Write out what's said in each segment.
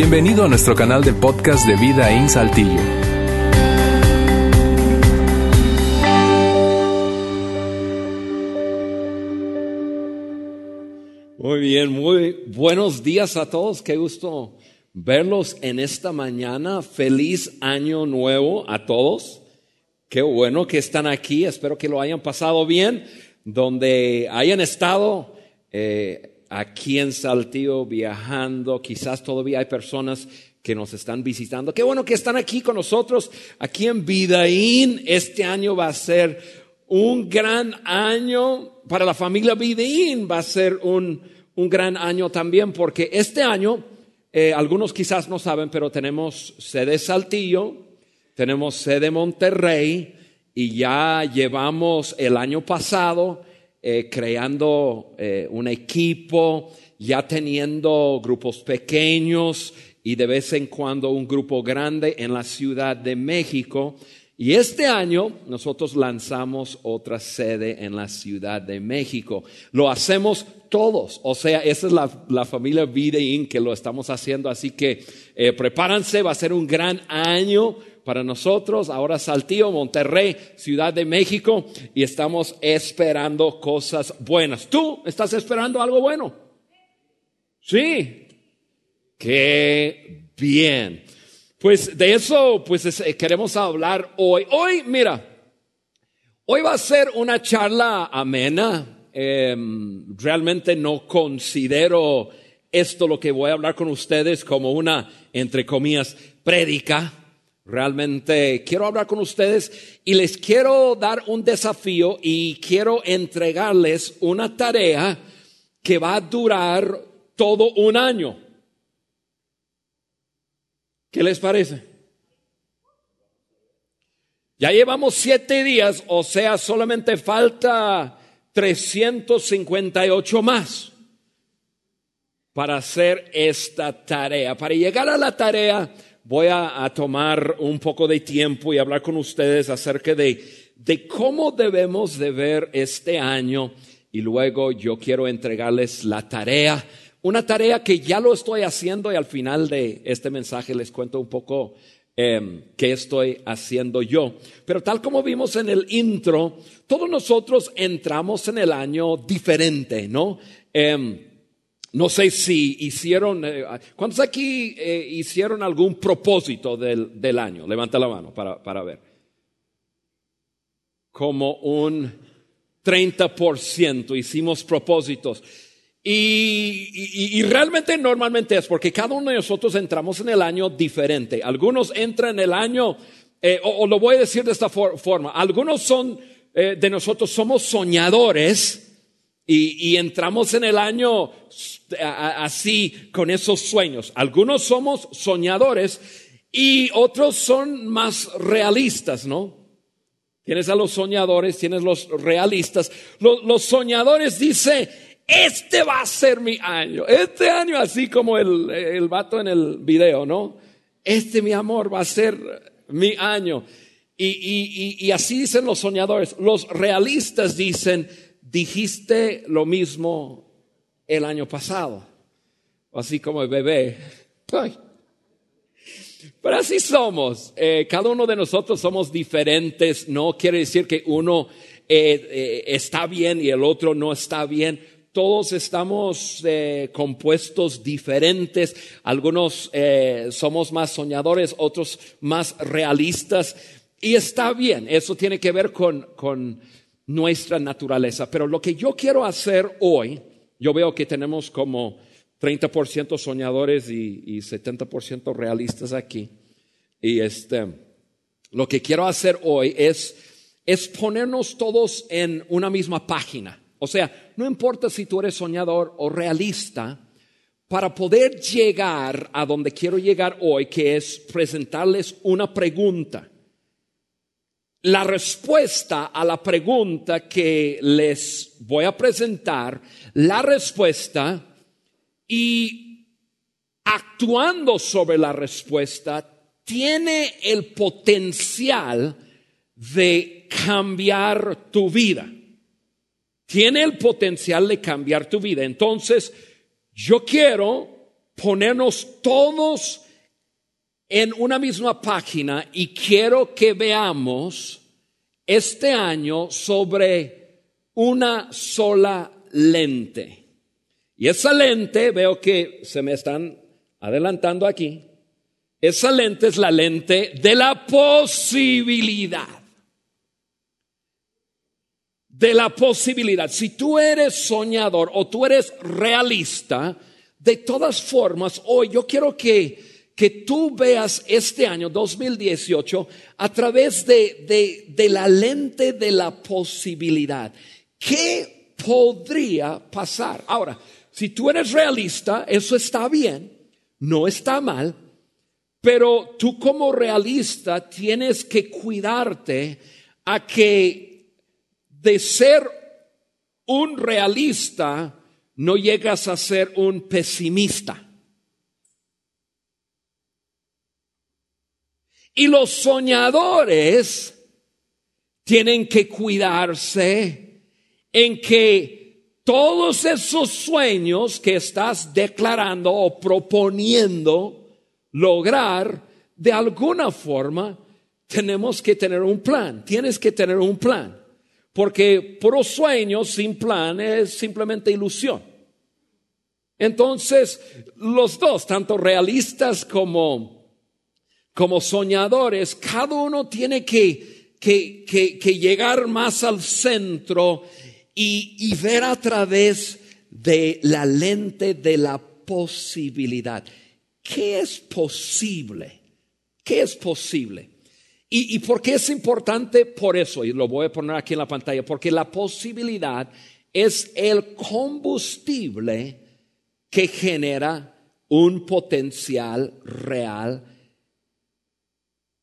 Bienvenido a nuestro canal de podcast de Vida en Saltillo. Muy bien, muy buenos días a todos. Qué gusto verlos en esta mañana. Feliz año nuevo a todos. Qué bueno que están aquí. Espero que lo hayan pasado bien. Donde hayan estado eh, aquí en Saltillo viajando. Quizás todavía hay personas que nos están visitando. Qué bueno que están aquí con nosotros, aquí en Vidaín. Este año va a ser un gran año para la familia Vidaín. Va a ser un, un gran año también porque este año, eh, algunos quizás no saben, pero tenemos sede Saltillo, tenemos sede Monterrey y ya llevamos el año pasado eh, creando eh, un equipo, ya teniendo grupos pequeños y de vez en cuando un grupo grande en la Ciudad de México. Y este año nosotros lanzamos otra sede en la Ciudad de México. Lo hacemos todos, o sea, esa es la, la familia Videin que lo estamos haciendo, así que eh, prepárense, va a ser un gran año para nosotros. Ahora Saltillo, Monterrey, Ciudad de México, y estamos esperando cosas buenas. ¿Tú estás esperando algo bueno? Sí. Qué bien. Pues de eso, pues queremos hablar hoy. Hoy, mira, hoy va a ser una charla amena. Em, realmente no considero esto lo que voy a hablar con ustedes como una, entre comillas, prédica. Realmente quiero hablar con ustedes y les quiero dar un desafío y quiero entregarles una tarea que va a durar todo un año. ¿Qué les parece? Ya llevamos siete días, o sea, solamente falta 358 más para hacer esta tarea. Para llegar a la tarea voy a, tomar un poco de tiempo y hablar con ustedes acerca de, de cómo debemos de ver este año y luego yo quiero entregarles la tarea una tarea que ya lo estoy haciendo y al final de este mensaje les cuento un poco eh, qué estoy haciendo yo. Pero tal como vimos en el intro, todos nosotros entramos en el año diferente, ¿no? Em, no sé si hicieron, eh, ¿cuántos aquí eh, hicieron algún propósito del, del, año? Levanta la mano para, para ver. Como un 30% hicimos propósitos. Y, realmente normalmente es porque cada uno de nosotros entramos en el año diferente. Algunos entran en el año, eh, o, lo voy a decir de esta forma, algunos son de nosotros somos soñadores y, entramos en el año así con esos sueños. Algunos somos soñadores y otros son más realistas, ¿no? Tienes a los soñadores, tienes los realistas. Los, los soñadores dice, este va a ser mi año. Este año, así como el, el vato en el video, ¿no? Este, mi amor, va a ser mi año. Y, y, y, así dicen los soñadores. Los realistas dicen, dijiste lo mismo el año pasado. Así como el bebé. Pero así somos. Eh, cada uno de nosotros somos diferentes. No quiere decir que uno eh, eh, está bien y el otro no está bien todos estamos compuestos diferentes, algunos somos más soñadores, otros más realistas, y está bien, eso tiene que ver con nuestra naturaleza. Pero lo que yo quiero hacer hoy, yo veo que tenemos como 30% soñadores y, y 70% realistas aquí, y este, lo que quiero hacer hoy es, es ponernos todos en una misma página. O sea, no importa si tú eres soñador o realista, para poder llegar a donde quiero llegar hoy, que es presentarles una pregunta. La respuesta a la pregunta que les voy a presentar, la respuesta y actuando sobre la respuesta, tiene el potencial de cambiar tu vida tiene el potencial de cambiar tu vida. Entonces, yo quiero ponernos todos en una misma página y quiero que veamos este año sobre una sola lente. Y esa lente, veo que se me están adelantando aquí, esa lente es la lente de la posibilidad. De la posibilidad. Si tú eres soñador o tú eres realista, de todas formas, hoy yo quiero que, que tú veas este año 2018 a través de, de, de la lente de la posibilidad. ¿Qué podría pasar? Ahora, si tú eres realista, eso está bien, no está mal, pero tú como realista tienes que cuidarte a que de ser un realista no llegas a ser un pesimista. Y los soñadores tienen que cuidarse en que todos esos sueños que estás declarando o proponiendo lograr, de alguna forma, tenemos que tener un plan. Tienes que tener un plan. Porque por sueños sin plan es simplemente ilusión. Entonces, los dos, tanto realistas como, como soñadores, cada uno tiene que, que, que, llegar más al centro y, y ver a través de la lente de la posibilidad. ¿Qué es posible? ¿Qué es posible? ¿Y, ¿Y por qué es importante? Por eso, y lo voy a poner aquí en la pantalla, porque la posibilidad es el combustible que genera un potencial real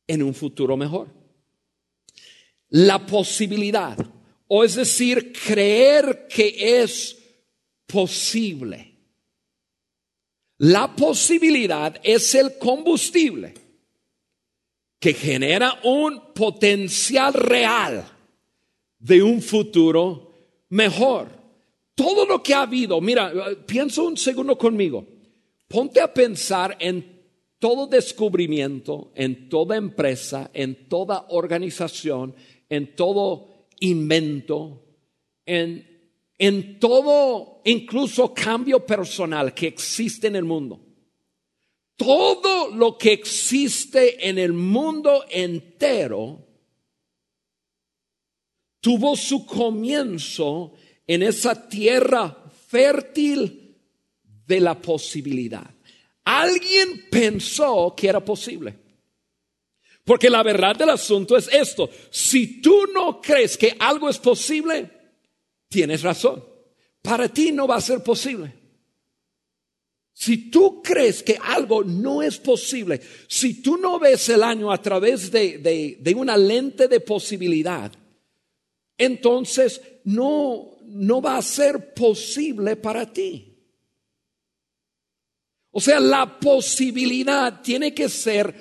en un futuro mejor. La posibilidad, o es decir, creer que es posible. La posibilidad es el combustible que genera un potencial real de un futuro mejor. Todo lo que ha habido, mira, piensa un segundo conmigo. Ponte a pensar en todo descubrimiento, en toda empresa, en toda organización, en todo invento, en, en todo incluso cambio personal que existe en el mundo. Todo lo que existe en el mundo entero tuvo su comienzo en esa tierra fértil de la posibilidad. Alguien pensó que era posible. Porque la verdad del asunto es esto. Si tú no crees que algo es posible, tienes razón. Para ti no va a ser posible. Si tú crees que algo no es posible, si tú no ves el año a través de, de, una lente de posibilidad, entonces no, no va a ser posible para ti. O sea, la posibilidad tiene que ser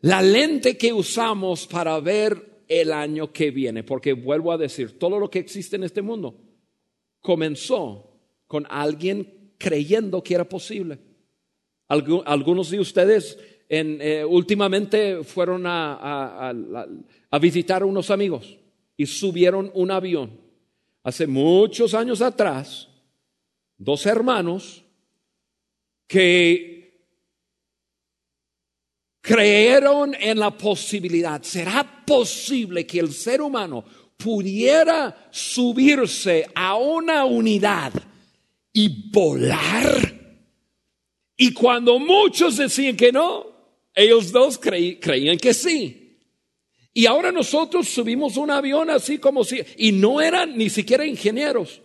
la lente que usamos para ver el año que viene, porque vuelvo a decir, todo lo que existe en este mundo comenzó con alguien creyendo que era posible. Algunos de ustedes eh, últimamente fueron a, a visitar a unos amigos y subieron un avión hace muchos años atrás, dos hermanos que creyeron en la posibilidad. ¿Será posible que el ser humano pudiera subirse a una unidad y volar? Y cuando muchos decían que no, ellos dos creían que sí. Y ahora nosotros subimos un avión así como si, y no eran ni siquiera ingenieros,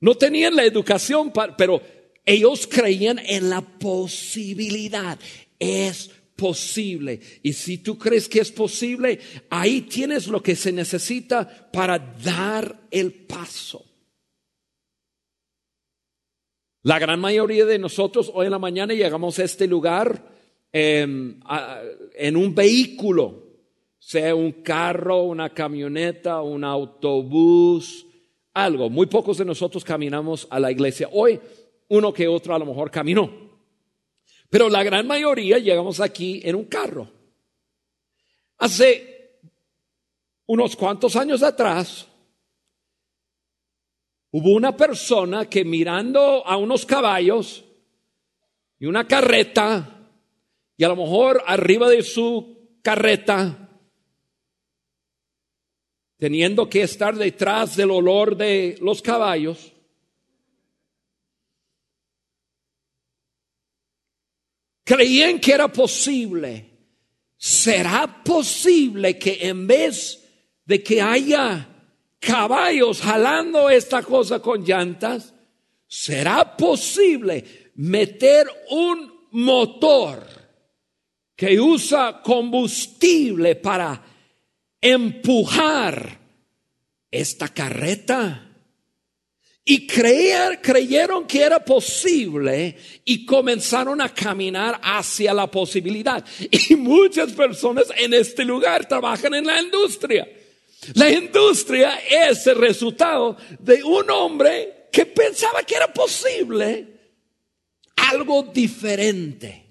no tenían la educación, pero ellos creían en la posibilidad. Es posible. Y si tú crees que es posible, ahí tienes lo que se necesita para dar el paso. La gran mayoría de nosotros hoy en la mañana llegamos a este lugar em, en un vehículo sea un carro, una camioneta, un autobús, algo. Muy pocos de nosotros caminamos a la iglesia. Hoy uno que otro a lo mejor caminó. Pero la gran mayoría llegamos aquí en un carro. Hace unos cuantos años atrás, hubo una persona que mirando a unos caballos y una carreta, y a lo mejor arriba de su carreta, teniendo que estar detrás del olor de los caballos, creían que era posible. ¿Será posible que en vez de que haya caballos jalando esta cosa con llantas, será posible meter un motor que usa combustible para empujar esta carreta? Y creyeron que era posible y comenzaron a caminar hacia la posibilidad. Y muchas personas en este lugar trabajan en la industria. La industria es el resultado de un hombre que pensaba que era posible algo diferente.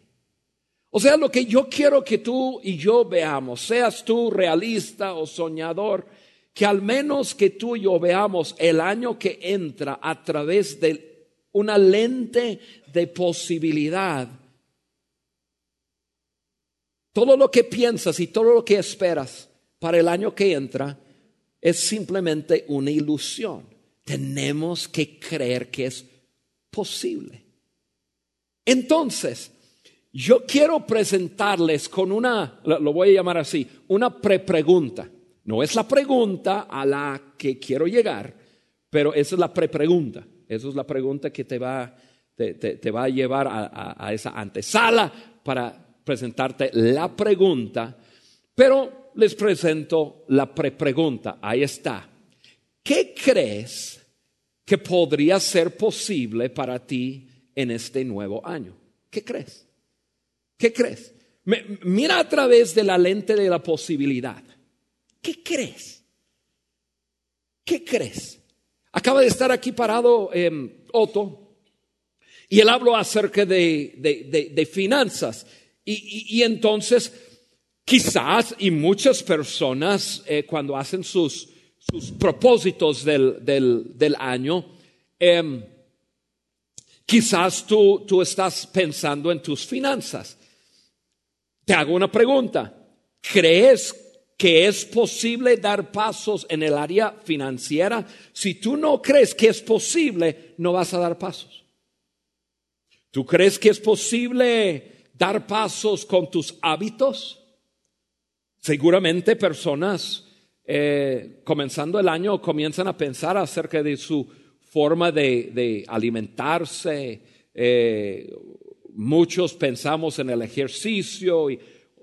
O sea, lo que yo quiero que tú y yo veamos, seas tú realista o soñador, que al menos que tú y yo veamos el año que entra a través de una lente de posibilidad. Todo lo que piensas y todo lo que esperas para el año que entra es simplemente una ilusión. Tenemos que creer que es posible. Entonces, yo quiero presentarles con una, lo voy a llamar así, una prepregunta. No es la pregunta a la que quiero llegar, pero esa es la prepregunta. Esa es la pregunta que te va, te, va a llevar a, a esa antesala para presentarte la pregunta. Pero les presento la prepregunta. Ahí está. ¿Qué crees que podría ser posible para ti en este nuevo año? ¿Qué crees? ¿Qué crees? Mira a través de la lente de la posibilidad. ¿Qué crees? ¿Qué crees? Acaba de estar aquí parado eh, Otto y él habló acerca de, finanzas. Y, entonces, quizás, y muchas personas eh, cuando hacen sus, sus propósitos del, del, año, em, quizás tú, tú estás pensando en tus finanzas. Te hago una pregunta. ¿Crees que es posible dar pasos en el área financiera, si tú no crees que es posible, no vas a dar pasos. ¿Tú crees que es posible dar pasos con tus hábitos? Seguramente personas eh, comenzando el año comienzan a pensar acerca de su forma de, alimentarse. Eh, muchos pensamos en el ejercicio y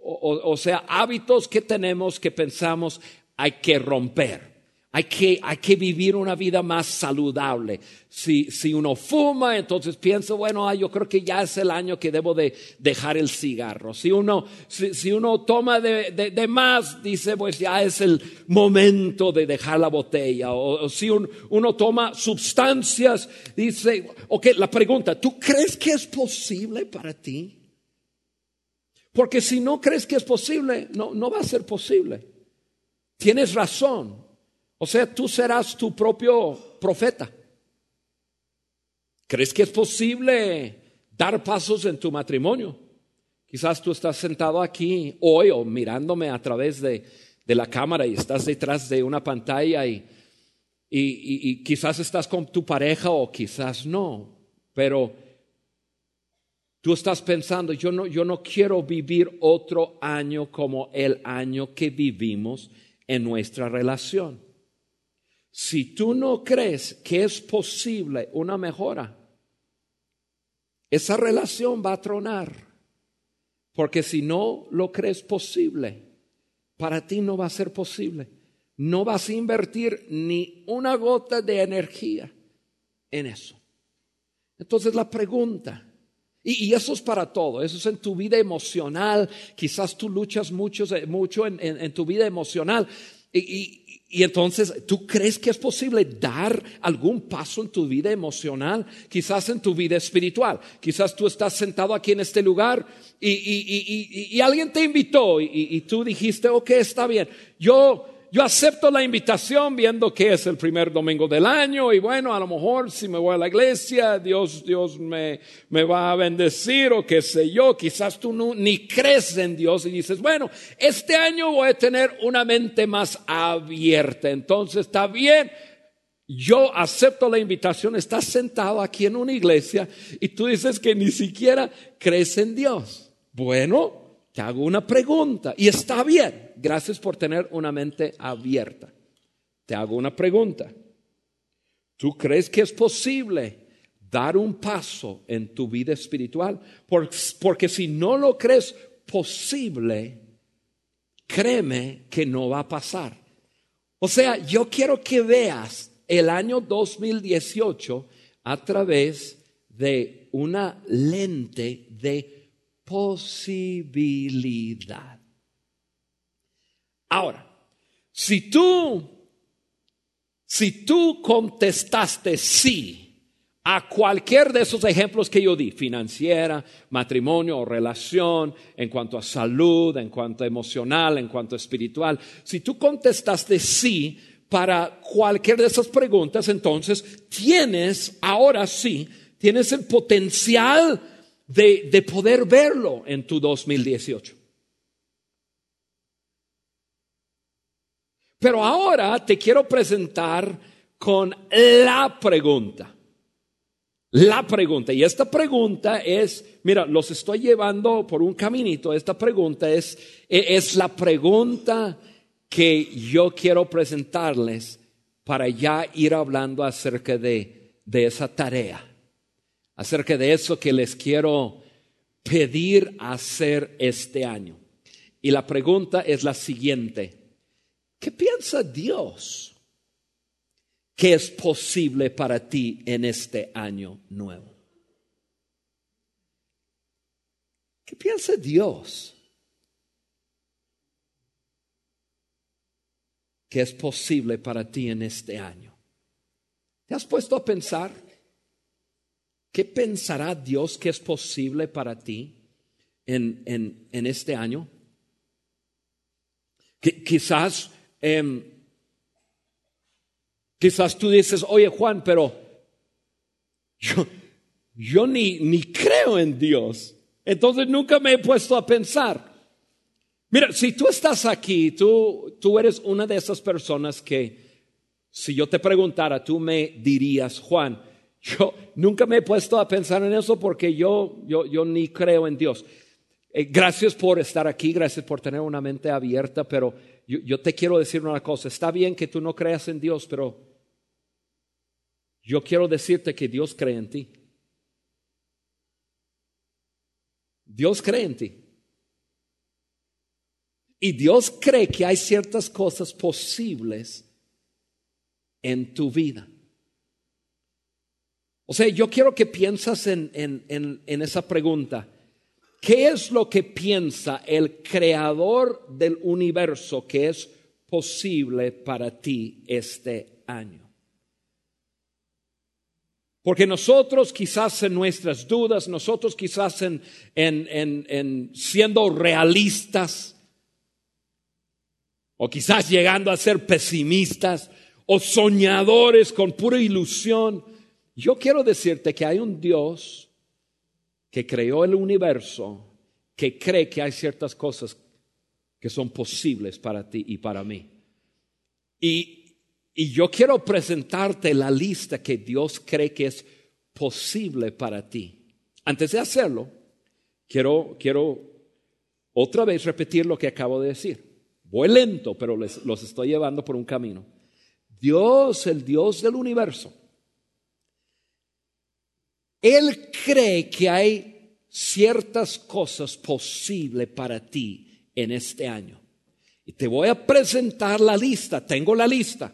o, sea, hábitos que tenemos que pensamos hay que romper. Hay que, hay que, vivir una vida más saludable. Si, si uno fuma, entonces piensa, bueno, yo creo que ya es el año que debo de dejar el cigarro. Si uno, si, uno toma de, de, más, dice, pues ya es el momento de dejar la botella. O, si uno toma sustancias, dice, ok, la pregunta, ¿tú crees que es posible para ti? Porque si no crees que es posible, no, no va a ser posible. Tienes razón. O sea, tú serás tu propio profeta. ¿Crees que es posible dar pasos en tu matrimonio? Quizás tú estás sentado aquí hoy o mirándome a través de, la cámara y estás detrás de una pantalla y, y quizás estás con tu pareja o quizás no, pero Tú estás pensando, yo no, yo no quiero vivir otro año como el año que vivimos en nuestra relación. Si tú no crees que es posible una mejora, esa relación va a tronar. Porque si no lo crees posible, para ti no va a ser posible. No vas a invertir ni una gota de energía en eso. Entonces la pregunta, y, eso es para todo, eso es en tu vida emocional. Quizás tú luchas mucho, mucho en, tu vida emocional. Y, y entonces, ¿tú crees que es posible dar algún paso en tu vida emocional? Quizás en tu vida espiritual. Quizás tú estás sentado aquí en este lugar y, y alguien te invitó y, tú dijiste, ok, está bien. Yo yo acepto la invitación viendo que es el primer domingo del año y bueno, a lo mejor si me voy a la iglesia, Dios, Dios me, me va a bendecir o qué sé yo. Quizás tú no, ni crees en Dios y dices, bueno, este año voy a tener una mente más abierta. Entonces está bien, yo acepto la invitación, estás sentado aquí en una iglesia y tú dices que ni siquiera crees en Dios. Bueno, te hago una pregunta y está bien. Gracias por tener una mente abierta. Te hago una pregunta. ¿Tú crees que es posible dar un paso en tu vida espiritual? Porque si no lo crees posible, créeme que no va a pasar. O sea, yo quiero que veas el año 2018 a través de una lente de posibilidad. Ahora, si tú, si tú contestaste sí a cualquier de esos ejemplos que yo di, financiera, matrimonio o relación, en cuanto a salud, en cuanto a emocional, en cuanto a espiritual, si tú contestaste sí para cualquier de esas preguntas, entonces tienes, ahora sí, tienes el potencial de, poder verlo en tu 2018. Pero ahora te quiero presentar con la pregunta. La pregunta. Y esta pregunta es, mira, los estoy llevando por un caminito. Esta pregunta es, es la pregunta que yo quiero presentarles para ya ir hablando acerca de, de esa tarea acerca de eso que les quiero pedir hacer este año. Y la pregunta es la siguiente. ¿Qué piensa Dios que es posible para ti en este año nuevo? ¿Qué piensa Dios que es posible para ti en este año? ¿Te has puesto a pensar? ¿Qué pensará Dios que es posible para ti en, en, este año? quizás, em, quizás tú dices, oye Juan, pero yo, yo ni, ni creo en Dios. Entonces nunca me he puesto a pensar. Mira, si tú estás aquí, tú, tú eres una de esas personas que, si yo te preguntara, tú me dirías, Juan, yo nunca me he puesto a pensar en eso porque yo, yo, yo ni creo en Dios. Eh, gracias por estar aquí, gracias por tener una mente abierta, pero yo, yo te quiero decir una cosa. Está bien que tú no creas en Dios, pero yo quiero decirte que Dios cree en ti. Dios cree en ti. Y Dios cree que hay ciertas cosas posibles en tu vida. O sea, yo quiero que piensas en, en, esa pregunta. ¿Qué es lo que piensa el creador del universo que es posible para ti este año? Porque nosotros quizás en nuestras dudas, nosotros quizás en, en, siendo realistas, o quizás llegando a ser pesimistas, o soñadores con pura ilusión, yo quiero decirte que hay un Dios que creó el universo, que cree que hay ciertas cosas que son posibles para ti y para mí. Y, yo quiero presentarte la lista que Dios cree que es posible para ti. Antes de hacerlo, quiero, quiero otra vez repetir lo que acabo de decir. Voy lento, pero los estoy llevando por un camino. Dios, el Dios del universo, él cree que hay ciertas cosas posibles para ti en este año. Y te voy a presentar la lista, tengo la lista.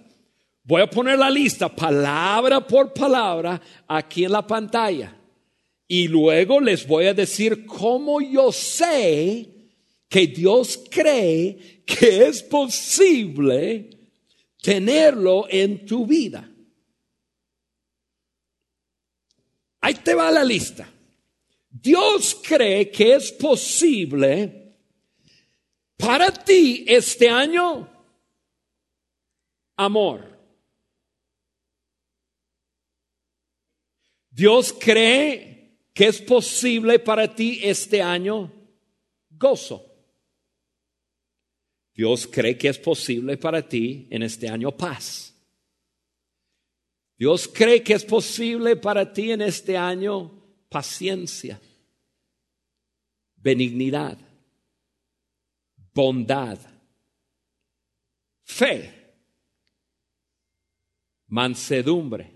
Voy a poner la lista palabra por palabra aquí en la pantalla. Y luego les voy a decir cómo yo sé que Dios cree que es posible tenerlo en tu vida. Ahí te va la lista. Dios cree que es posible para ti este año amor. Dios cree que es posible para ti este año gozo. Dios cree que es posible para ti en este año paz. Dios cree que es posible para ti en este año paciencia, benignidad, bondad, fe, mansedumbre.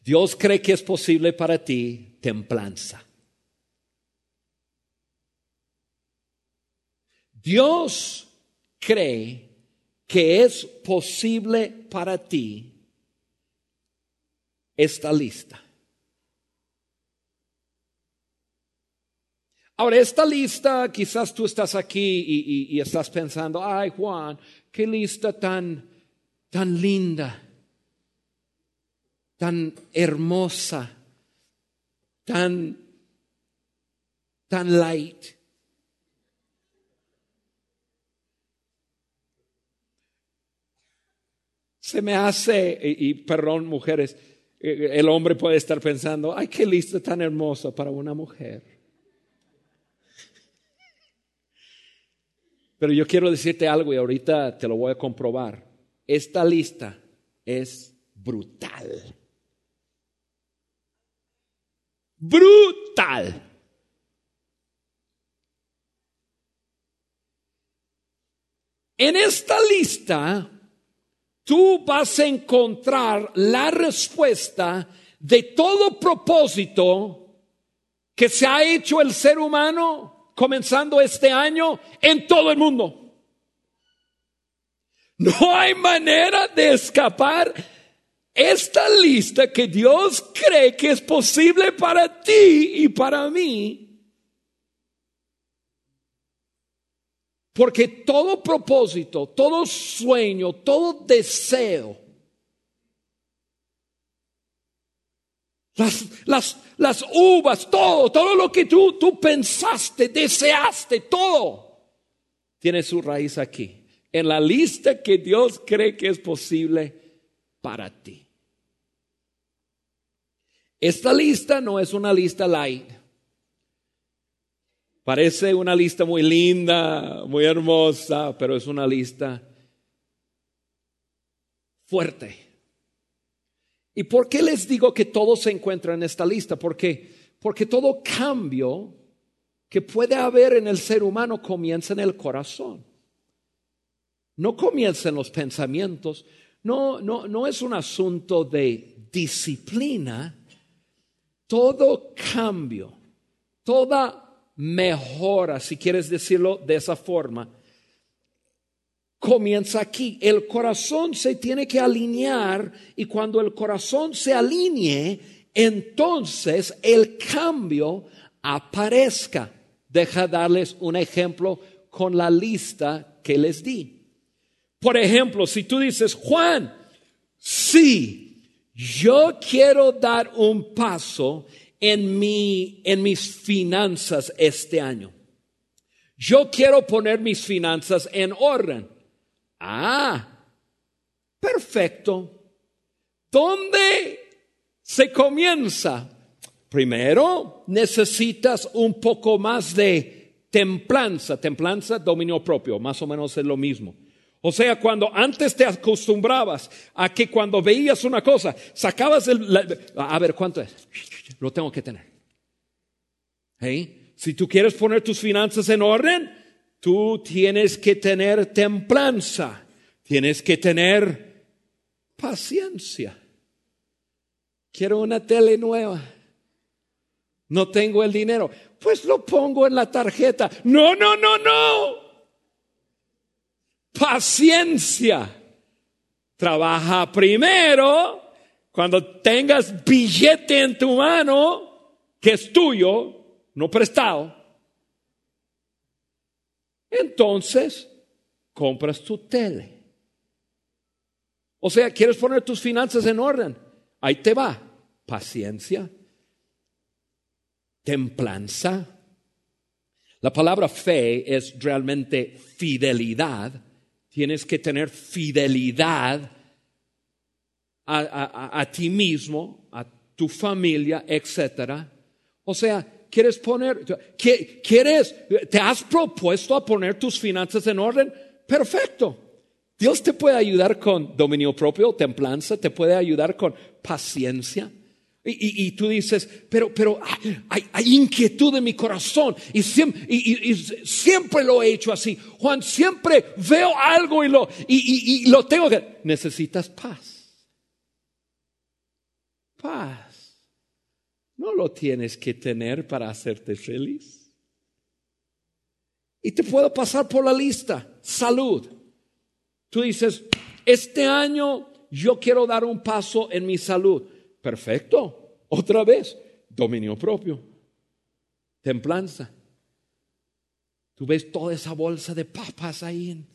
Dios cree que es posible para ti templanza. Dios cree que es posible para ti esta lista. Ahora, esta lista, quizás tú estás aquí y, estás pensando, ay Juan, qué lista tan, tan linda, tan hermosa, tan, tan light. Se me hace, y, perdón mujeres, el hombre puede estar pensando, ay, qué lista tan hermosa para una mujer. Pero yo quiero decirte algo y ahorita te lo voy a comprobar. Esta lista es brutal. Brutal. En esta lista tú vas a encontrar la respuesta de todo propósito que se ha hecho el ser humano comenzando este año en todo el mundo. No hay manera de escapar esta lista que Dios cree que es posible para ti y para mí. Porque todo propósito, todo sueño, todo deseo, las, las, las uvas, todo, todo lo que tú, tú pensaste, deseaste, todo, tiene su raíz aquí, en la lista que Dios cree que es posible para ti. Esta lista no es una lista light. Parece una lista muy linda, muy hermosa, pero es una lista fuerte. ¿Y por qué les digo que todo se encuentra en esta lista? Porque, porque todo cambio que puede haber en el ser humano comienza en el corazón. No comienza en los pensamientos. No, no, no es un asunto de disciplina. Todo cambio, toda mejora, si quieres decirlo de esa forma, comienza aquí. El corazón se tiene que alinear y cuando el corazón se alinee, entonces el cambio aparezca. Deja darles un ejemplo con la lista que les di. Por ejemplo, si tú dices, Juan, sí, yo quiero dar un paso en, mi, en mis finanzas este año. Yo quiero poner mis finanzas en orden. Ah, perfecto. ¿Dónde se comienza? Primero, necesitas un poco más de templanza. Templanza, dominio propio, más o menos es lo mismo. O sea, cuando antes te acostumbrabas a que cuando veías una cosa, sacabas el... a ver, ¿cuánto es? Lo tengo que tener. Si tú quieres poner tus finanzas en orden, tú tienes que tener templanza, tienes que tener paciencia. Quiero una tele nueva. No tengo el dinero. Pues lo pongo en la tarjeta. No, no, no, no. Paciencia. Trabaja primero. Cuando tengas billete en tu mano, que es tuyo, no prestado, entonces compras tu tele. O sea, quieres poner tus finanzas en orden. Ahí te va. Paciencia, templanza. La palabra fe es realmente fidelidad. Tienes que tener fidelidad a, ti mismo, a tu familia, etcétera. O sea, quieres poner, quieres, te has propuesto a poner tus finanzas en orden, perfecto. Dios te puede ayudar con dominio propio, templanza, te puede ayudar con paciencia. Y, tú dices, pero, pero hay, inquietud en mi corazón y siempre, lo he hecho así. Juan, siempre veo algo y lo, y lo tengo que... Necesitas paz. Paz. No lo tienes que tener para hacerte feliz. Y te puedo pasar por la lista. Salud. Tú dices, este año yo quiero dar un paso en mi salud. Perfecto. Otra vez, dominio propio, templanza. Tú ves toda esa bolsa de papas ahí.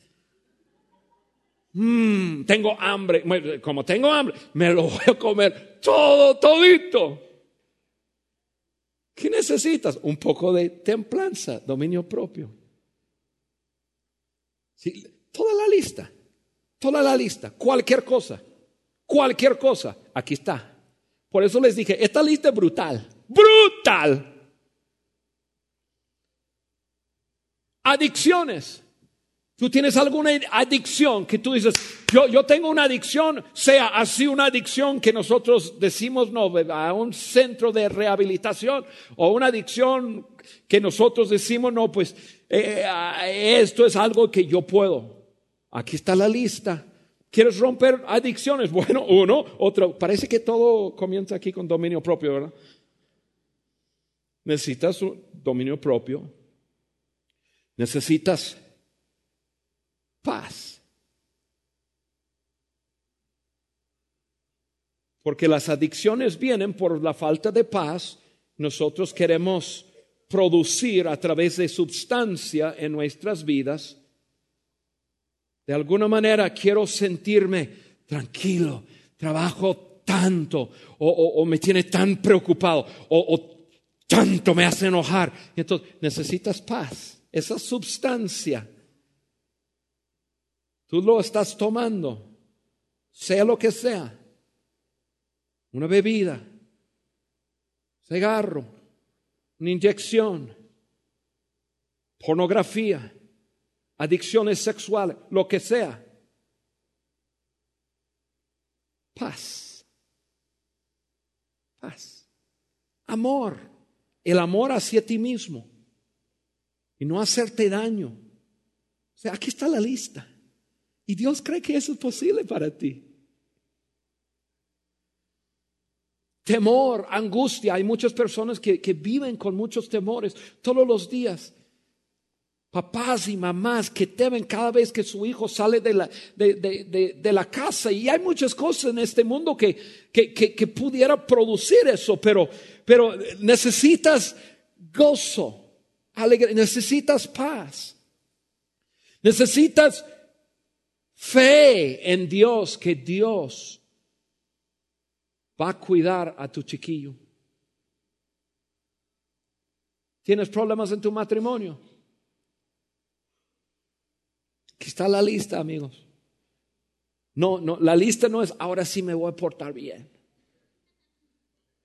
Mm, tengo hambre. Como tengo hambre, me lo voy a comer todo, todito. ¿Qué necesitas? Un poco de templanza, dominio propio. toda la lista, toda la lista, cualquier cosa, cualquier cosa, aquí está. Por eso les dije, esta lista es brutal, brutal. Adicciones. Tú tienes alguna adicción que tú dices, yo, yo tengo una adicción, sea así una adicción que nosotros decimos no, a un centro de rehabilitación, o una adicción que nosotros decimos no, pues eh, esto es algo que yo puedo. Aquí está la lista. ¿Quieres romper adicciones? Bueno, uno, otro. Parece que todo comienza aquí con dominio propio, ¿verdad? Necesitas un dominio propio. Necesitas paz. Porque las adicciones vienen por la falta de paz. Nosotros queremos producir a través de sustancia en nuestras vidas de alguna manera quiero sentirme tranquilo, trabajo tanto o, me tiene tan preocupado o, tanto me hace enojar. entonces necesitas paz, esa sustancia. Tú lo estás tomando, sea lo que sea, una bebida, cigarro, una inyección, pornografía adicciones sexuales, lo que sea. Paz. Paz. Amor. El amor hacia ti mismo. Y no hacerte daño. O sea, aquí está la lista. Y Dios cree que eso es posible para ti. Temor, angustia. Hay muchas personas que, que viven con muchos temores todos los días papás y mamás que temen cada vez que su hijo sale de la, de, la casa. Y hay muchas cosas en este mundo que, que, pudiera producir eso, pero, pero necesitas gozo, alegría, necesitas paz, necesitas fe en Dios, que Dios va a cuidar a tu chiquillo. ¿Tienes problemas en tu matrimonio? Aquí está la lista, amigos. No, no, la lista no es ahora sí me voy a portar bien.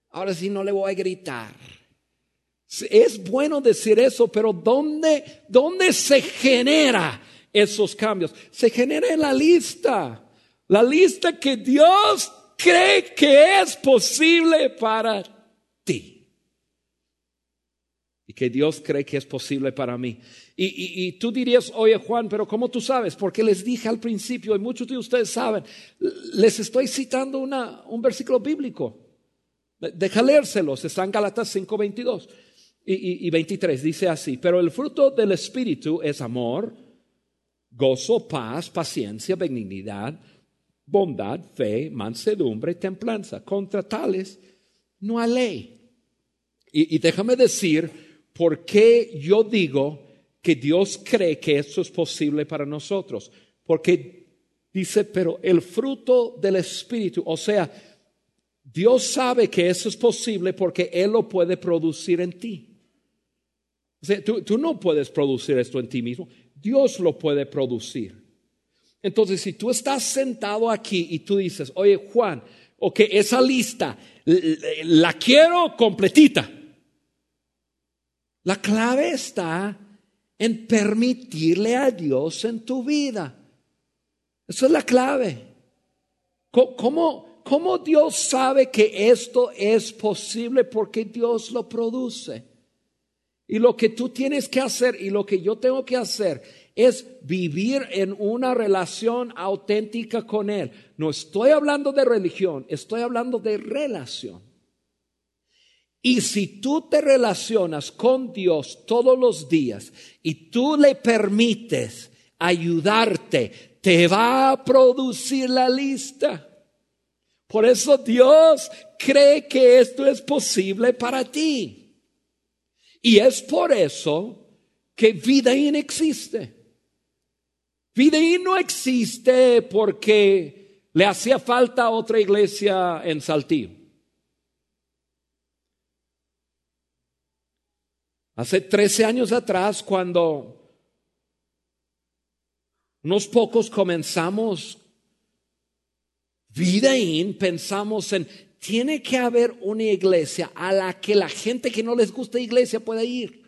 Ahora sí no le voy a gritar. Es bueno decir eso, pero ¿dónde, dónde se genera esos cambios? Se genera en la lista. La lista que Dios cree que es posible para ti y que Dios cree que es posible para mí. Y, tú dirías, oye Juan, pero ¿cómo tú sabes? Porque les dije al principio, y muchos de ustedes saben, les estoy citando una, un versículo bíblico. Deja leérselos, está en Galatas 5, 22 y, y 23, dice así, pero el fruto del Espíritu es amor, gozo, paz, paciencia, benignidad, bondad, fe, mansedumbre, templanza. Contra tales no hay ley. Y, y déjame decir, ¿por qué yo digo que Dios cree que esto es posible para nosotros. Porque dice, pero el fruto del Espíritu, o sea, Dios sabe que eso es posible porque Él lo puede producir en ti. O sea, tú, tú no puedes producir esto en ti mismo, Dios lo puede producir. Entonces, si tú estás sentado aquí y tú dices, oye Juan, ok, esa lista la quiero completita. La clave está en permitirle a Dios en tu vida. Esa es la clave. ¿Cómo, ¿Cómo, Dios sabe que esto es posible? Porque Dios lo produce. Y lo que tú tienes que hacer y lo que yo tengo que hacer es vivir en una relación auténtica con Él. No estoy hablando de religión, estoy hablando de relación. Y si tú te relacionas con Dios todos los días y tú le permites ayudarte, te va a producir la lista. Por eso Dios cree que esto es posible para ti. Y es por eso que vida inexiste. Videín no existe porque le hacía falta otra iglesia en Saltillo. Hace 13 años atrás, cuando unos pocos comenzamos Videín, pensamos en, tiene que haber una iglesia a la que la gente que no les gusta iglesia pueda ir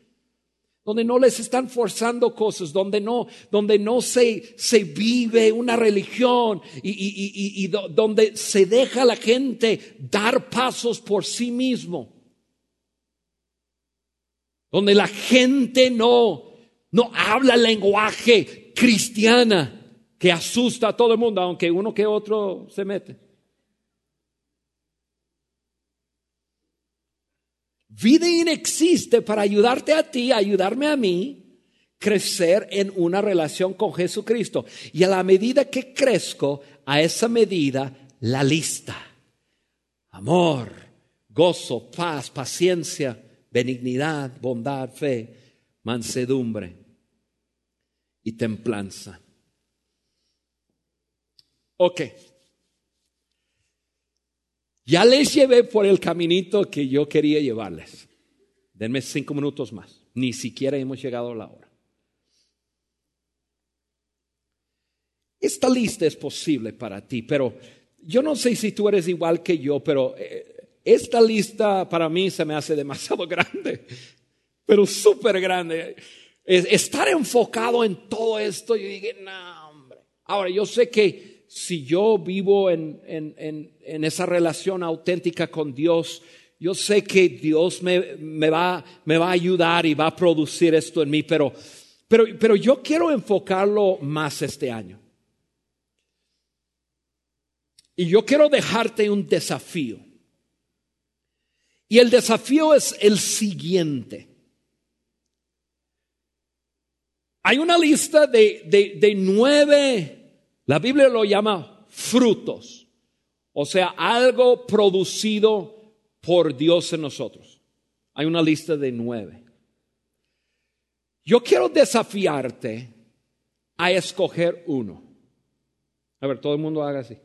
donde no les están forzando cosas, donde no, donde no se, se vive una religión y, y, donde se deja a la gente dar pasos por sí mismo. Donde la gente no, no habla lenguaje cristiana que asusta a todo el mundo, aunque uno que otro se mete. Vida inexiste para ayudarte a ti, ayudarme a mí, crecer en una relación con Jesucristo. Y a la medida que crezco, a esa medida, la lista. Amor, gozo, paz, paciencia, benignidad, bondad, fe, mansedumbre y templanza. Ok. Ya les llevé por el caminito que yo quería llevarles. Denme cinco minutos más. Ni siquiera hemos llegado a la hora. Esta lista es posible para ti, pero yo no sé si tú eres igual que yo, pero eh, esta lista para mí se me hace demasiado grande, pero súper grande. Estar enfocado en todo esto, yo dije, no, hombre. Ahora, yo sé que si yo vivo en, esa relación auténtica con Dios, yo sé que Dios me, va, a ayudar y va a producir esto en mí, pero, pero yo quiero enfocarlo más este año. Y yo quiero dejarte un desafío. Y el desafío es el siguiente. Hay una lista de, de, nueve la Biblia lo llama frutos, o sea, algo producido por Dios en nosotros. Hay una lista de nueve. Yo quiero desafiarte a escoger uno. A ver, todo el mundo haga así.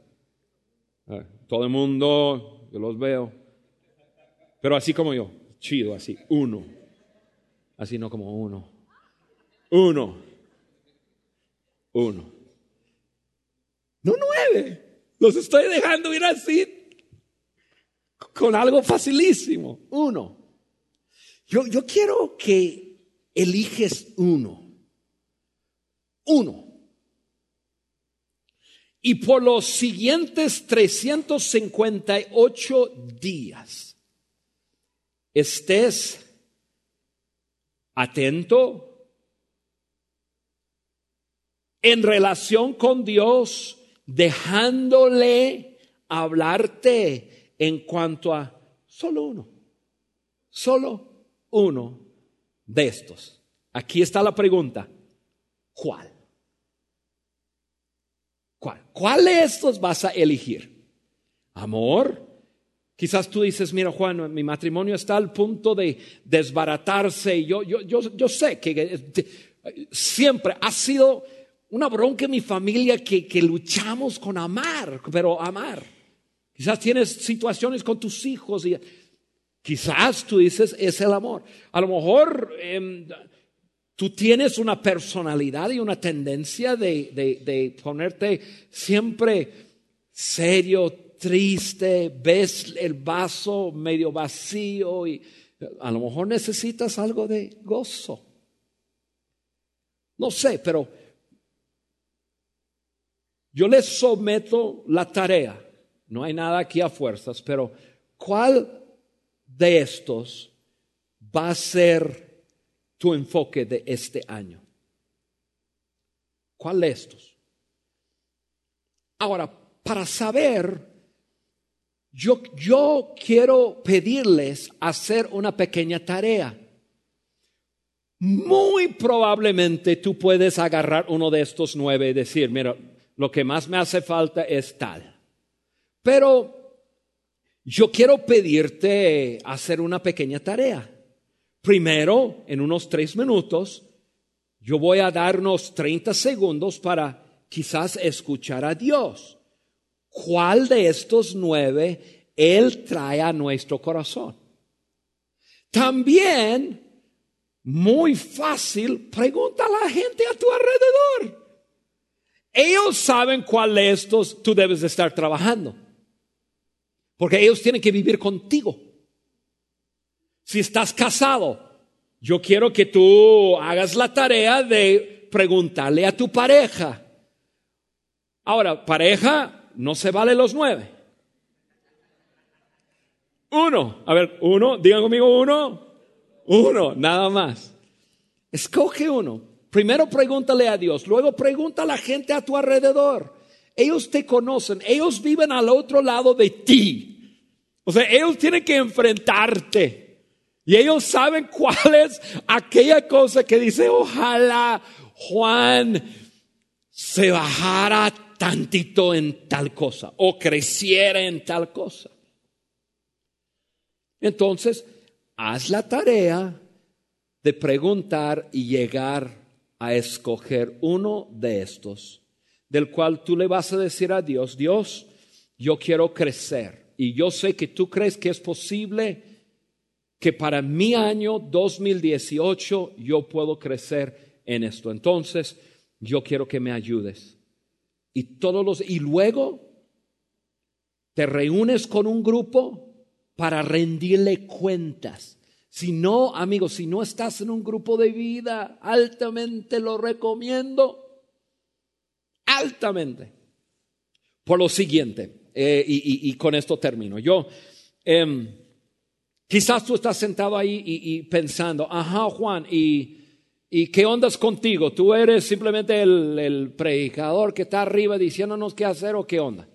todo el mundo, yo los veo. Pero así como yo, chido, así, uno. Así no como uno. Uno. Uno. No nueve. Los estoy dejando ir así con algo facilísimo. Uno. Yo, yo quiero que eliges uno. Uno. Y por los siguientes 358 días estés atento en relación con Dios dejándole hablarte en cuanto a solo uno, solo uno de estos. Aquí está la pregunta, ¿cuál? ¿Cuál? ¿Cuál de estos vas a elegir? ¿Amor? Quizás tú dices, mira Juan, mi matrimonio está al punto de desbaratarse. Yo, yo, yo, yo sé que Siempre ha sido una bronca en mi familia que, que luchamos con amar, pero amar. Quizás tienes situaciones con tus hijos y quizás tú dices es el amor. A lo mejor em, tú tienes una personalidad y una tendencia de, de, de ponerte siempre serio, triste, ves el vaso medio vacío y a lo mejor necesitas algo de gozo. No sé, pero yo les someto la tarea. No hay nada aquí a fuerzas, pero ¿cuál de estos va a ser tu enfoque de este año? ¿Cuál de estos? Ahora, para saber yo, quiero pedirles hacer una pequeña tarea. Muy probablemente tú puedes agarrar uno de estos nueve y decir, mira, lo que más me hace falta es tal. Pero yo quiero pedirte hacer una pequeña tarea. Primero, en unos tres minutos, yo voy a darnos 30 segundos para quizás escuchar a Dios cuál de estos nueve Él trae a nuestro corazón. También, muy fácil, pregunta a la gente a tu alrededor. Ellos saben cuál de estos tú debes de estar trabajando. Porque ellos tienen que vivir contigo. Si estás casado, yo quiero que tú hagas la tarea de preguntarle a tu pareja. Ahora, pareja, no se vale los nueve. Uno, a ver, uno, digan conmigo uno, uno, nada más. Escoge uno. Primero pregúntale a Dios, luego pregunta a la gente a tu alrededor. Ellos te conocen, ellos viven al otro lado de ti. O sea, ellos tienen que enfrentarte. Y ellos saben cuál es aquella cosa que dice, ojalá Juan se bajara tantito en tal cosa o creciera en tal cosa. Entonces, haz la tarea de preguntar y llegar a escoger uno de estos, del cual tú le vas a decir a Dios, Dios, yo quiero crecer y yo sé que tú crees que es posible que para mi año 2018 yo puedo crecer en esto. Entonces, yo quiero que me ayudes. Y todos los y luego te reúnes con un grupo para rendirle cuentas. Si no, amigos, si no estás en un grupo de vida, altamente lo recomiendo. Altamente. Por lo siguiente, eh, y, con esto termino. Yo, em, quizás tú estás sentado ahí y, y pensando, ajá, Juan, y ¿Y qué ondas contigo? ¿Tú eres simplemente el, predicador que está arriba diciéndonos qué hacer o qué onda?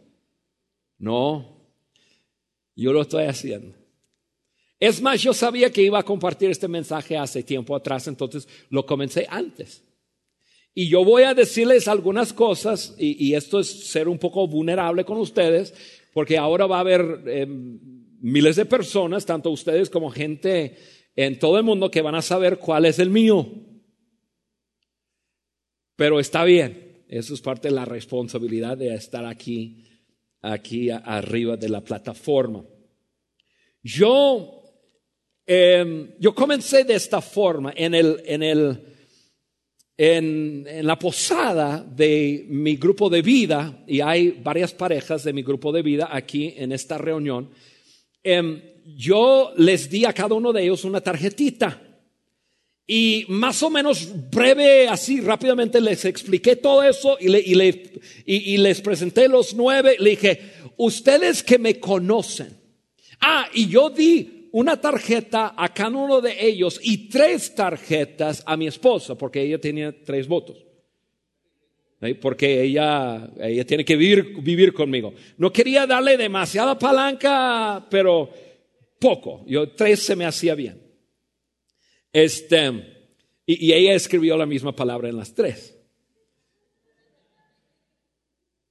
No, yo lo estoy haciendo. Es más, yo sabía que iba a compartir este mensaje hace tiempo atrás, entonces lo comencé antes. Y yo voy a decirles algunas cosas, y, esto es ser un poco vulnerable con ustedes, porque ahora va a haber em, miles de personas, tanto ustedes como gente en todo el mundo, que van a saber cuál es el mío. Pero está bien, eso es parte de la responsabilidad de estar aquí, aquí arriba de la plataforma. Yo, em, yo comencé de esta forma en el, en el, en, la posada de mi grupo de vida, y hay varias parejas de mi grupo de vida aquí en esta reunión, em, yo les di a cada uno de ellos una tarjetita. Y más o menos breve, así rápidamente les expliqué todo eso y, les presenté los nueve. Le dije, ustedes que me conocen. Ah, y yo di una tarjeta a cada uno de ellos y tres tarjetas a mi esposa, porque ella tenía tres votos. Porque ella, ella tiene que vivir, vivir conmigo. No quería darle demasiada palanca, pero poco. Yo tres se me hacía bien. Este, y, ella escribió la misma palabra en las tres.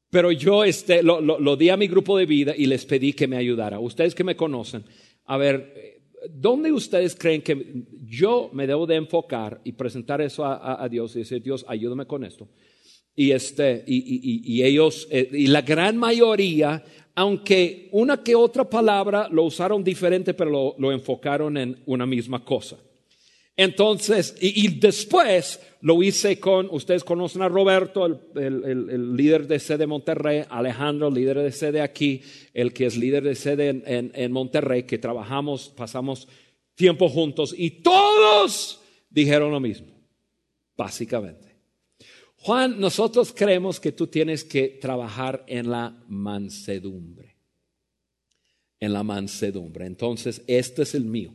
Pero yo este, lo, lo, di a mi grupo de vida y les pedí que me ayudara. Ustedes que me conocen, a ver, ¿dónde ustedes creen que yo me debo de enfocar y presentar eso a, Dios y decir, Dios, ayúdame con esto? Y, este, y, ellos, eh, y la gran mayoría, aunque una que otra palabra lo usaron diferente, pero lo enfocaron en una misma cosa. Entonces, y, después lo hice con, ustedes conocen a Roberto, el, líder de sede de Monterrey, Alejandro, líder de sede aquí, el que es líder de sede en, en Monterrey, que trabajamos, pasamos tiempo juntos y todos dijeron lo mismo, básicamente. Juan, nosotros creemos que tú tienes que trabajar en la mansedumbre. En la mansedumbre. Entonces, este es el mío.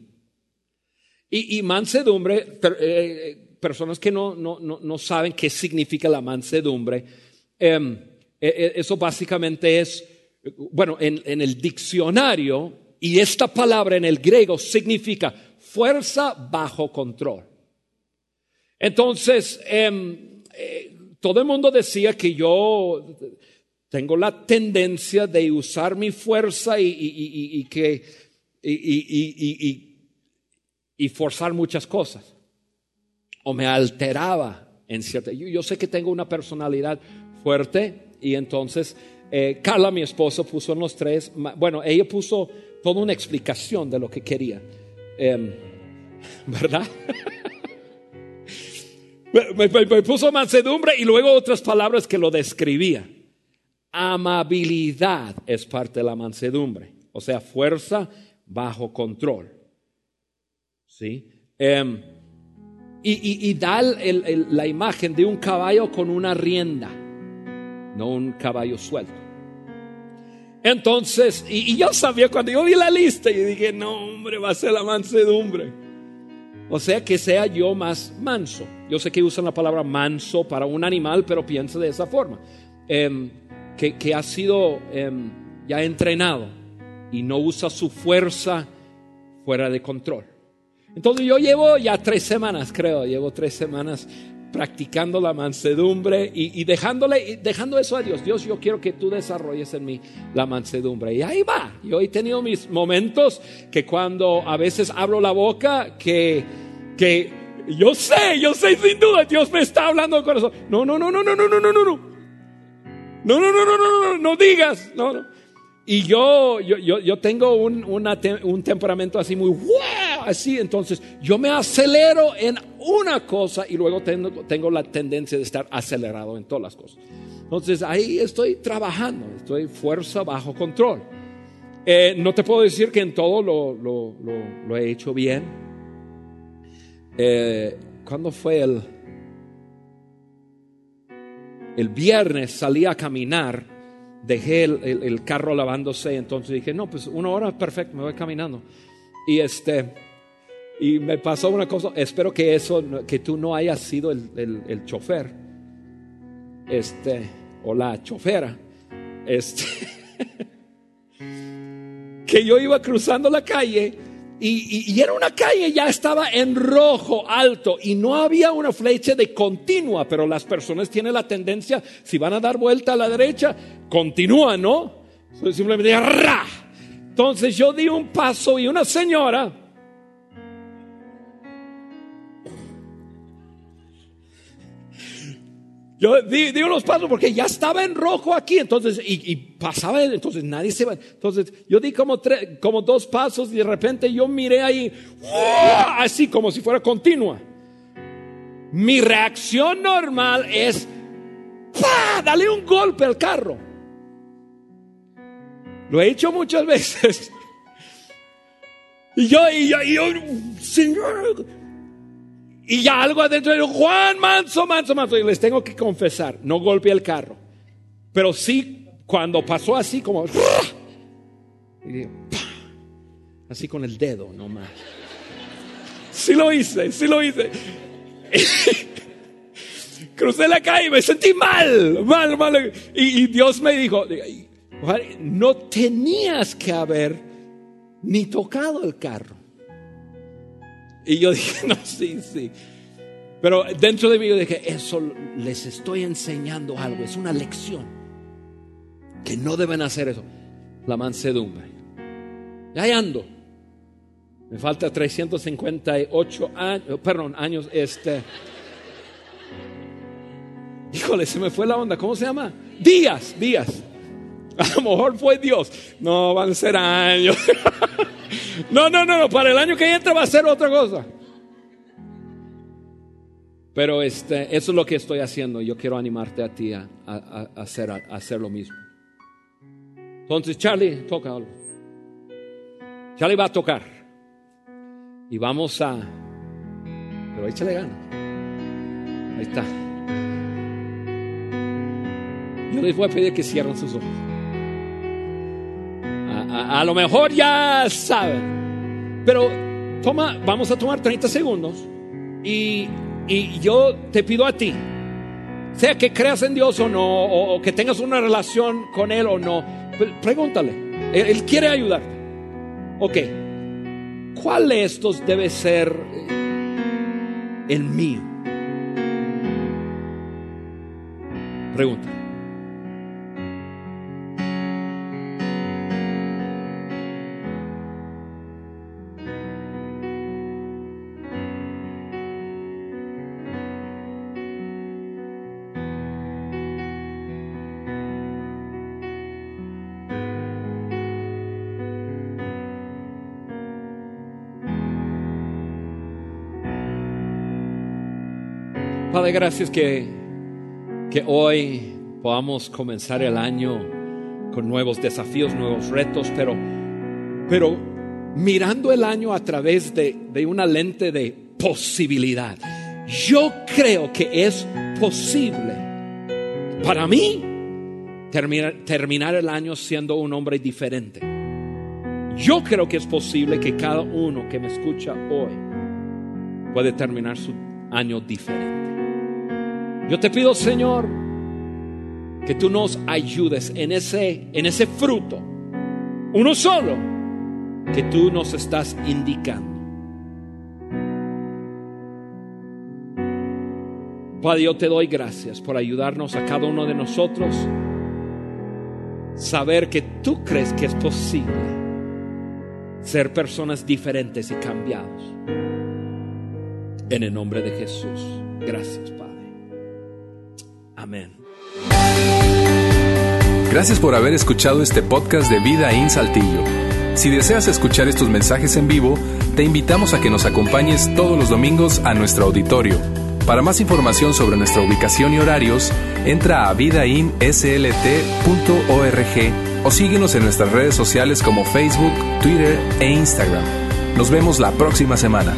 Y, mansedumbre, eh, personas que no, no, no, saben qué significa la mansedumbre, em, e, e, eso básicamente es, bueno, en, el diccionario, y esta palabra en el griego significa fuerza bajo control. Entonces, em, eh, todo el mundo decía que yo tengo la tendencia de usar mi fuerza y, y, y que y, forzar muchas cosas. O me alteraba en cierta... Yo, sé que tengo una personalidad fuerte y entonces eh, Carla, mi esposa, puso en los tres, bueno, ella puso toda una explicación de lo que quería. Em, ¿Verdad? me, me, puso mansedumbre y luego otras palabras que lo describía. Amabilidad es parte de la mansedumbre, o sea, fuerza bajo control. Em, y, da la imagen de un caballo con una rienda, no un caballo suelto. Entonces, y, yo sabía cuando yo vi la lista, y dije, no, hombre, va a ser la mansedumbre. O sea, que sea yo más manso. Yo sé que usan la palabra manso para un animal, pero piensa de esa forma. Em, que, ha sido em, ya entrenado y no usa su fuerza fuera de control. Entonces yo llevo ya tres semanas, creo, llevo tres semanas practicando la mansedumbre y, dejándole, dejando eso a Dios. Dios, yo quiero que tú desarrolles en mí la mansedumbre. Y ahí va. Yo he tenido mis momentos que cuando a veces abro la boca, que, que yo sé, yo sé sin duda, Dios me está hablando al corazón. No, no, no, no, no, no, no, no, no, no. No, no, no, no, no, no, no digas. No, no. Y yo, yo, yo, yo tengo un, un temperamento así muy así, entonces yo me acelero en una cosa y luego tengo, la tendencia de estar acelerado en todas las cosas. Entonces ahí estoy trabajando, estoy fuerza bajo control. Eh, no te puedo decir que en todo lo, he hecho bien. Eh, ¿Cuándo fue el? El viernes salí a caminar dejé el, carro lavándose, entonces dije, no, pues una hora perfecto, me voy caminando. Y este, y me pasó una cosa, espero que eso, que tú no hayas sido el, el chofer, este, o la chofera, este, que yo iba cruzando la calle y, era una calle, ya estaba en rojo alto y no había una flecha de continua, pero las personas tienen la tendencia, si van a dar vuelta a la derecha, continúan, ¿no? Simplemente, ¡ra! Entonces yo di un paso y una señora Yo di, unos pasos porque ya estaba en rojo aquí, entonces, y, pasaba, entonces nadie se va. Entonces, yo di como, tres, como dos pasos y de repente yo miré ahí, así como si fuera continua. Mi reacción normal es. Dale un golpe al carro. Lo he hecho muchas veces. Y yo, y yo, y yo, Señor, y ya algo adentro de Juan, manso, manso, manso. Y les tengo que confesar, no golpeé el carro. Pero sí, cuando pasó así, como. Así con el dedo nomás. Sí lo hice, sí lo hice. Crucé la calle y me sentí mal, mal, mal. Y Dios me dijo: No tenías que haber ni tocado el carro. Y yo dije, no, sí, sí. Pero dentro de mí yo dije, eso les estoy enseñando algo, es una lección. Que no deben hacer eso. La mansedumbre. Y ahí ando. Me falta 358 años, perdón, años, este. Híjole, se me fue la onda, ¿cómo se llama? Días, días. A lo mejor fue Dios. No, van a ser años. No, no, no, no, para el año que entra va a ser otra cosa. Pero este, eso es lo que estoy haciendo. Yo quiero animarte a ti a, hacer, hacer, lo mismo. Entonces, Charlie, toca algo. Charlie va a tocar. Y vamos a... Pero échale ganas. Ahí está. Yo les voy a pedir que cierren sus ojos. A, lo mejor ya saben. Pero toma, vamos a tomar 30 segundos y y yo te pido a ti, sea que creas en Dios o no, o, que tengas una relación con Él o no, pregúntale. Él, quiere ayudarte. Ok, ¿cuál de estos debe ser el mío? Pregúntale. Padre, gracias que, que hoy podamos comenzar el año con nuevos desafíos, nuevos retos, pero, pero mirando el año a través de, de una lente de posibilidad. Yo creo que es posible para mí terminar, terminar el año siendo un hombre diferente. Yo creo que es posible que cada uno que me escucha hoy puede terminar su año diferente. Yo te pido, Señor, que tú nos ayudes en ese, en ese fruto, uno solo, que tú nos estás indicando. Padre, yo te doy gracias por ayudarnos a cada uno de nosotros saber que tú crees que es posible ser personas diferentes y cambiados. En el nombre de Jesús. Gracias, Padre. Amén. Gracias por haber escuchado este podcast de Vida en Saltillo. Si deseas escuchar estos mensajes en vivo, te invitamos a que nos acompañes todos los domingos a nuestro auditorio. Para más información sobre nuestra ubicación y horarios, entra a vidainslt.org o síguenos en nuestras redes sociales como Facebook, Twitter e Instagram. Nos vemos la próxima semana.